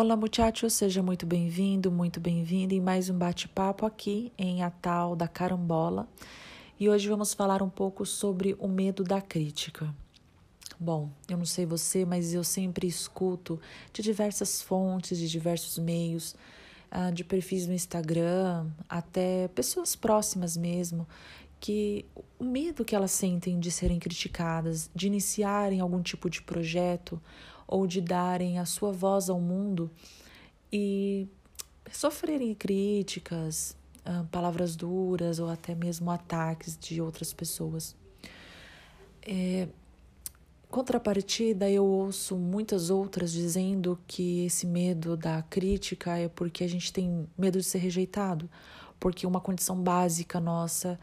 Olá, muchachos, seja muito bem-vindo, muito bem-vinda em mais um bate-papo aqui em A Tal da Carambola. E hoje vamos falar um pouco sobre o medo da crítica. Bom, eu não sei você, mas eu sempre escuto de diversas fontes, de diversos meios, ah, de perfis no Instagram, até pessoas próximas mesmo, que o medo que elas sentem de serem criticadas, de iniciarem algum tipo de projeto ou de darem a sua voz ao mundo e sofrerem críticas, ah, palavras duras ou até mesmo ataques de outras pessoas. É, contrapartida, eu ouço muitas outras dizendo que esse medo da crítica é porque a gente tem medo de ser rejeitado, porque uma condição básica nossa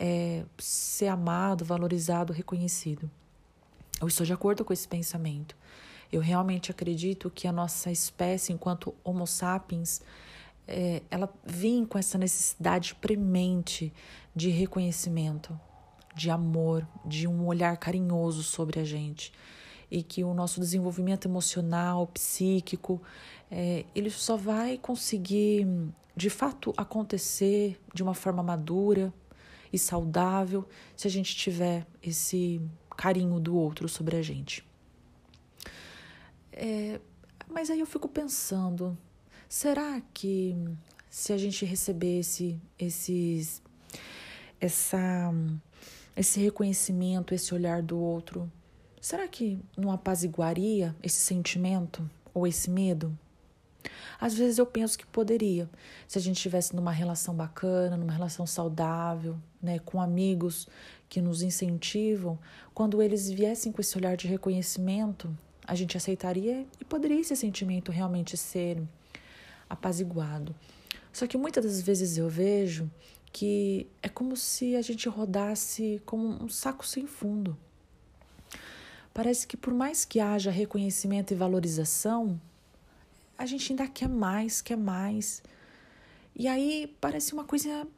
é ser amado, valorizado, reconhecido. Eu estou de acordo com esse pensamento. Eu realmente acredito que a nossa espécie, enquanto Homo sapiens, é, ela vem com essa necessidade premente de reconhecimento, de amor, de um olhar carinhoso sobre a gente. E que o nosso desenvolvimento emocional, psíquico, é, ele só vai conseguir, de fato, acontecer de uma forma madura e saudável se a gente tiver esse carinho do outro sobre a gente. É, mas aí eu fico pensando, será que se a gente recebesse esses, essa, esse reconhecimento, esse olhar do outro, será que não apaziguaria esse sentimento ou esse medo? Às vezes eu penso que poderia, se a gente estivesse numa relação bacana, numa relação saudável, né, com amigos que nos incentivam, quando eles viessem com esse olhar de reconhecimento, a gente aceitaria e poderia esse sentimento realmente ser apaziguado. Só que muitas das vezes eu vejo que é como se a gente rodasse como um saco sem fundo. Parece que por mais que haja reconhecimento e valorização, a gente ainda quer mais, quer mais. E aí parece uma coisa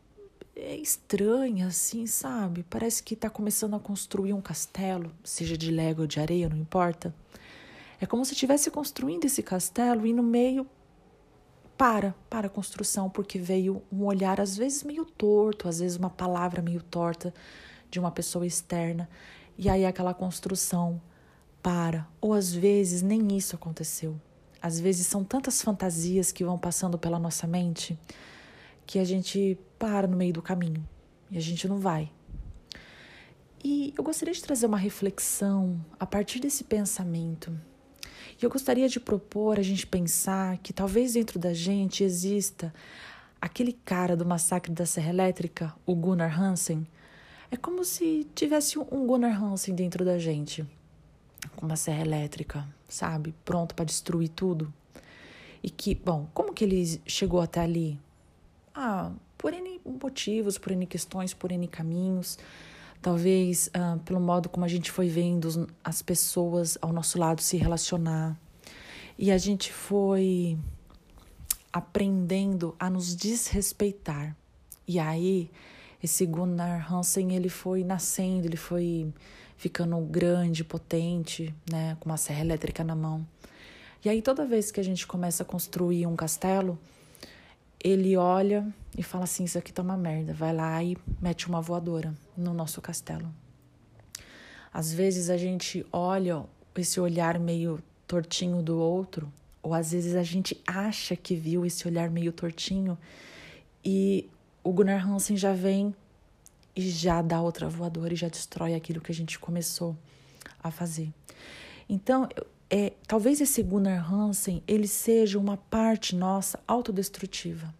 é, estranha, assim, sabe? Parece que está começando a construir um castelo, seja de lego ou de areia, não importa. É como se estivesse construindo esse castelo e no meio para, para a construção, porque veio um olhar às vezes meio torto, às vezes uma palavra meio torta de uma pessoa externa, e aí aquela construção para, ou às vezes nem isso aconteceu. Às vezes são tantas fantasias que vão passando pela nossa mente que a gente para no meio do caminho e a gente não vai. E eu gostaria de trazer uma reflexão a partir desse pensamento e eu gostaria de propor a gente pensar que talvez dentro da gente exista aquele cara do massacre da Serra Elétrica, o Gunnar Hansen. É como se tivesse um Gunnar Hansen dentro da gente, com uma serra elétrica, sabe? Pronto para destruir tudo. E que, bom, como que ele chegou até ali? Ah, por N motivos, por N questões, por N caminhos talvez uh, pelo modo como a gente foi vendo as pessoas ao nosso lado se relacionar. E a gente foi aprendendo a nos desrespeitar. E aí, esse Gunnar Hansen, ele foi nascendo, ele foi ficando grande, potente, né, com uma serra elétrica na mão. E aí, toda vez que a gente começa a construir um castelo, ele olha e fala assim: Isso aqui tá uma merda. Vai lá e mete uma voadora no nosso castelo. Às vezes a gente olha esse olhar meio tortinho do outro, ou às vezes a gente acha que viu esse olhar meio tortinho e o Gunnar Hansen já vem e já dá outra voadora e já destrói aquilo que a gente começou a fazer. Então, é, talvez esse Gunnar Hansen ele seja uma parte nossa autodestrutiva,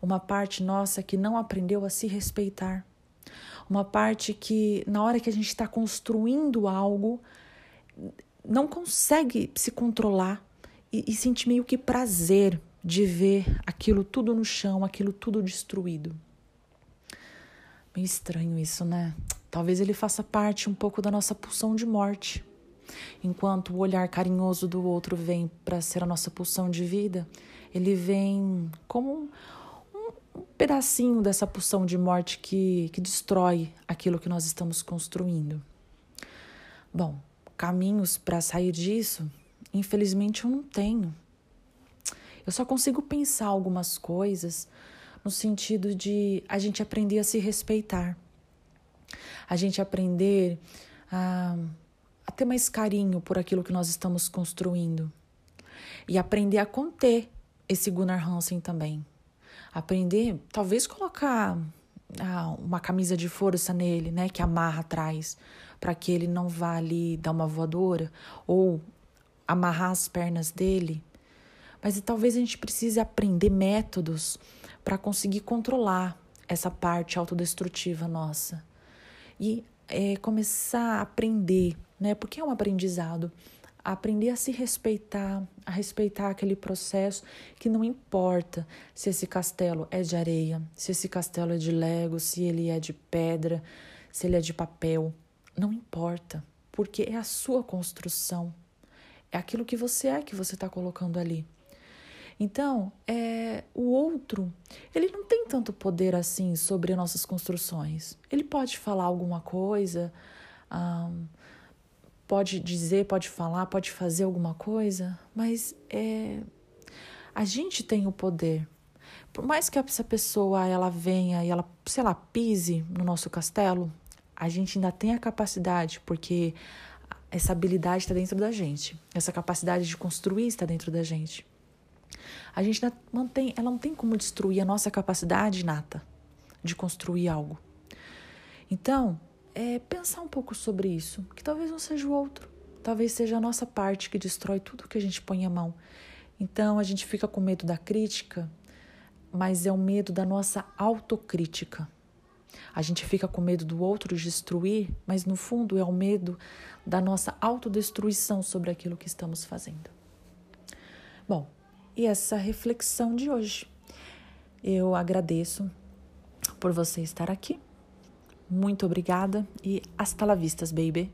uma parte nossa que não aprendeu a se respeitar, uma parte que na hora que a gente está construindo algo não consegue se controlar e, e sentir meio que prazer de ver aquilo tudo no chão, aquilo tudo destruído. Meio estranho isso, né? Talvez ele faça parte um pouco da nossa pulsão de morte. Enquanto o olhar carinhoso do outro vem para ser a nossa pulsão de vida, ele vem como um, um pedacinho dessa pulsão de morte que, que destrói aquilo que nós estamos construindo. Bom, caminhos para sair disso, infelizmente eu não tenho. Eu só consigo pensar algumas coisas no sentido de a gente aprender a se respeitar, a gente aprender a, a ter mais carinho por aquilo que nós estamos construindo e aprender a conter esse Gunnar Hansen também. Aprender, talvez colocar ah, uma camisa de força nele, né, que amarra atrás, para que ele não vá ali dar uma voadora ou amarrar as pernas dele. Mas talvez a gente precise aprender métodos para conseguir controlar essa parte autodestrutiva nossa e é, começar a aprender, né? Porque é um aprendizado aprender a se respeitar, a respeitar aquele processo que não importa se esse castelo é de areia, se esse castelo é de lego, se ele é de pedra, se ele é de papel, não importa, porque é a sua construção, é aquilo que você é que você está colocando ali. Então, é, o outro, ele não tem tanto poder assim sobre nossas construções. Ele pode falar alguma coisa, pode dizer, pode falar, pode fazer alguma coisa, mas é, a gente tem o poder. Por mais que essa pessoa ela venha e ela, sei lá, pise no nosso castelo, a gente ainda tem a capacidade, porque essa habilidade está dentro da gente, essa capacidade de construir está dentro da gente. A gente mantém, ela não tem como destruir a nossa capacidade nata de construir algo. Então, é pensar um pouco sobre isso, que talvez não seja o outro, talvez seja a nossa parte que destrói tudo que a gente põe a mão. Então a gente fica com medo da crítica, mas é o medo da nossa autocrítica. A gente fica com medo do outro destruir, mas no fundo é o medo da nossa autodestruição sobre aquilo que estamos fazendo. Bom, e essa reflexão de hoje. Eu agradeço por você estar aqui. Muito obrigada e hasta la vista, baby.